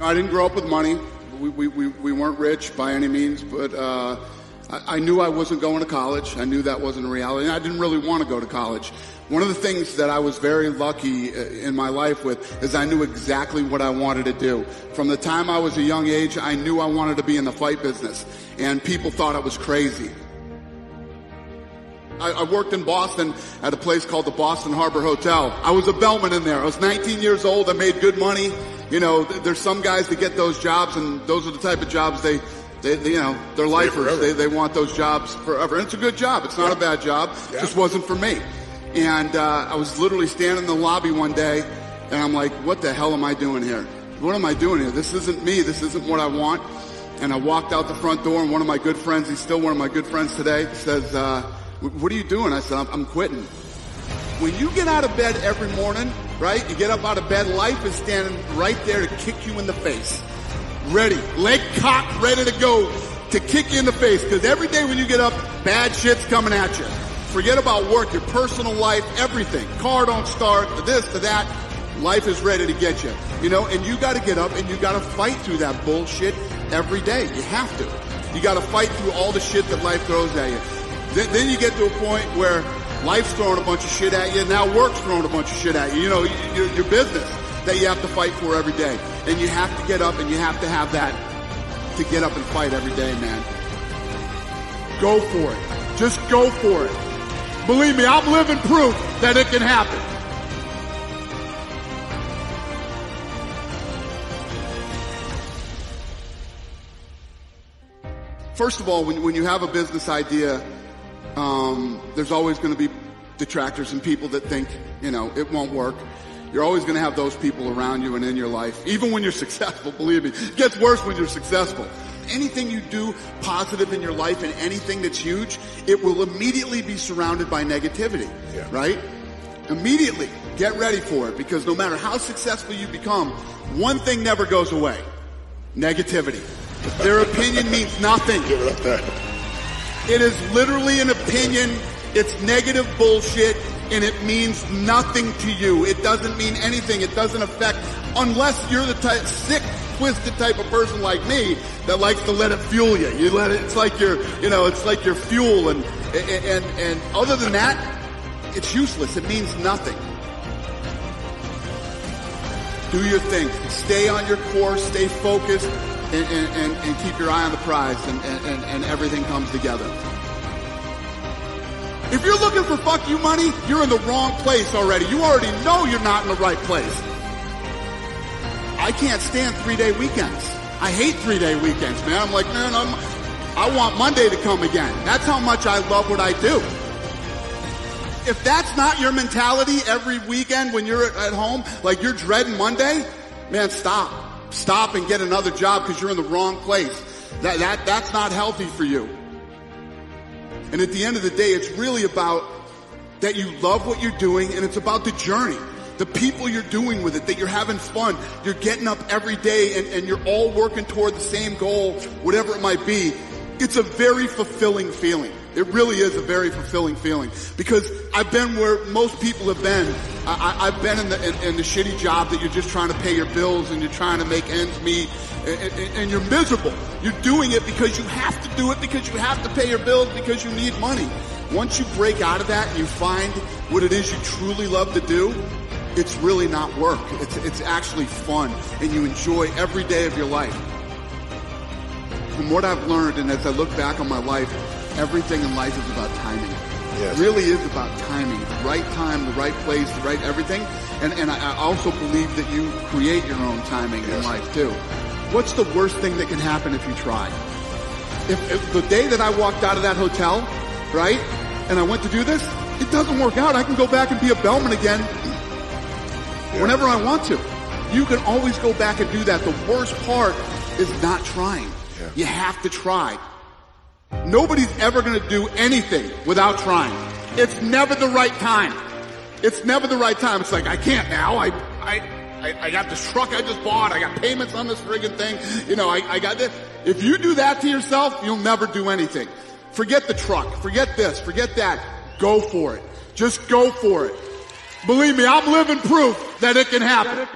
I didn't grow up with money. We, we, we, we weren't rich by any means, but uh, I, I knew I wasn't going to college. I knew that wasn't a reality. And I didn't really want to go to college. One of the things that I was very lucky uh, in my life with is I knew exactly what I wanted to do. From the time I was a young age, I knew I wanted to be in the fight business. And people thought I was crazy. I, I, worked in Boston at a place called the Boston Harbor Hotel. I was a bellman in there. I was 19 years old. I made good money. You know, there's some guys that get those jobs, and those are the type of jobs they, they, they you know, they're lifers. They, they want those jobs forever. And it's a good job. It's not yeah. a bad job. Yeah. It just wasn't for me. And uh, I was literally standing in the lobby one day, and I'm like, what the hell am I doing here? What am I doing here? This isn't me. This isn't what I want. And I walked out the front door, and one of my good friends, he's still one of my good friends today, says, uh, what are you doing? I said, I'm, I'm quitting. When you get out of bed every morning, right? You get up out of bed, life is standing right there to kick you in the face. Ready, leg cocked, ready to go to kick you in the face. Because every day when you get up, bad shit's coming at you. Forget about work, your personal life, everything. Car don't start, to this, to that. Life is ready to get you. You know, and you gotta get up and you gotta fight through that bullshit every day. You have to. You gotta fight through all the shit that life throws at you. Then, then you get to a point where life's throwing a bunch of shit at you. Now work's throwing a bunch of shit at you. You know, your, your business that you have to fight for every day. And you have to get up and you have to have that to get up and fight every day, man. Go for it. Just go for it. Believe me, I'm living proof that it can happen. First of all, when, when you have a business idea, um, there's always going to be detractors and people that think, you know, it won't work. You're always going to have those people around you and in your life, even when you're successful. Believe me, it gets worse when you're successful. Anything you do positive in your life and anything that's huge, it will immediately be surrounded by negativity, yeah. right? Immediately get ready for it because no matter how successful you become, one thing never goes away. Negativity. Their opinion means nothing. It is literally an opinion. It's negative bullshit and it means nothing to you. It doesn't mean anything. It doesn't affect unless you're the type, sick, twisted type of person like me that likes to let it fuel you. You let it, it's like your, you know, it's like your fuel and, and, and other than that, it's useless. It means nothing. Do your thing. Stay on your course. Stay focused and, and, and keep your eye on the prize and, and, and everything comes together. If you're looking for fuck you money, you're in the wrong place already. You already know you're not in the right place. I can't stand three day weekends. I hate three day weekends, man. I'm like, man, I'm, I want Monday to come again. That's how much I love what I do. If that's not your mentality every weekend when you're at home, like you're dreading Monday, man, stop stop and get another job because you're in the wrong place. That, that, that's not healthy for you. And at the end of the day, it's really about that you love what you're doing and it's about the journey. The people you're doing with it, that you're having fun. You're getting up every day and, and you're all working toward the same goal, whatever it might be. It's a very fulfilling feeling. It really is a very fulfilling feeling because I've been where most people have been. I, have been in the, in, in, the shitty job that you're just trying to pay your bills and you're trying to make ends meet and, and, and you're miserable. You're doing it because you have to do it because you have to pay your bills because you need money. Once you break out of that and you find what it is you truly love to do, it's really not work. It's, it's actually fun and you enjoy every day of your life. From what I've learned and as I look back on my life, everything in life is about timing. Yes. It really is about timing. The right time, the right place, the right everything. And, and I also believe that you create your own timing yes. in life too. What's the worst thing that can happen if you try? If, if, the day that I walked out of that hotel, right, and I went to do this, it doesn't work out. I can go back and be a bellman again yeah. whenever I want to. You can always go back and do that. The worst part is not trying. Yeah. You have to try. Nobody's ever going to do anything without trying. It's never the right time. It's never the right time. It's like, I can't now. I, I, I, I got this truck I just bought. I got payments on this friggin' thing. You know, I, I got this. If you do that to yourself, you'll never do anything. Forget the truck. Forget this. Forget that. Go for it. Just go for it. Believe me, I'm living proof that it can happen.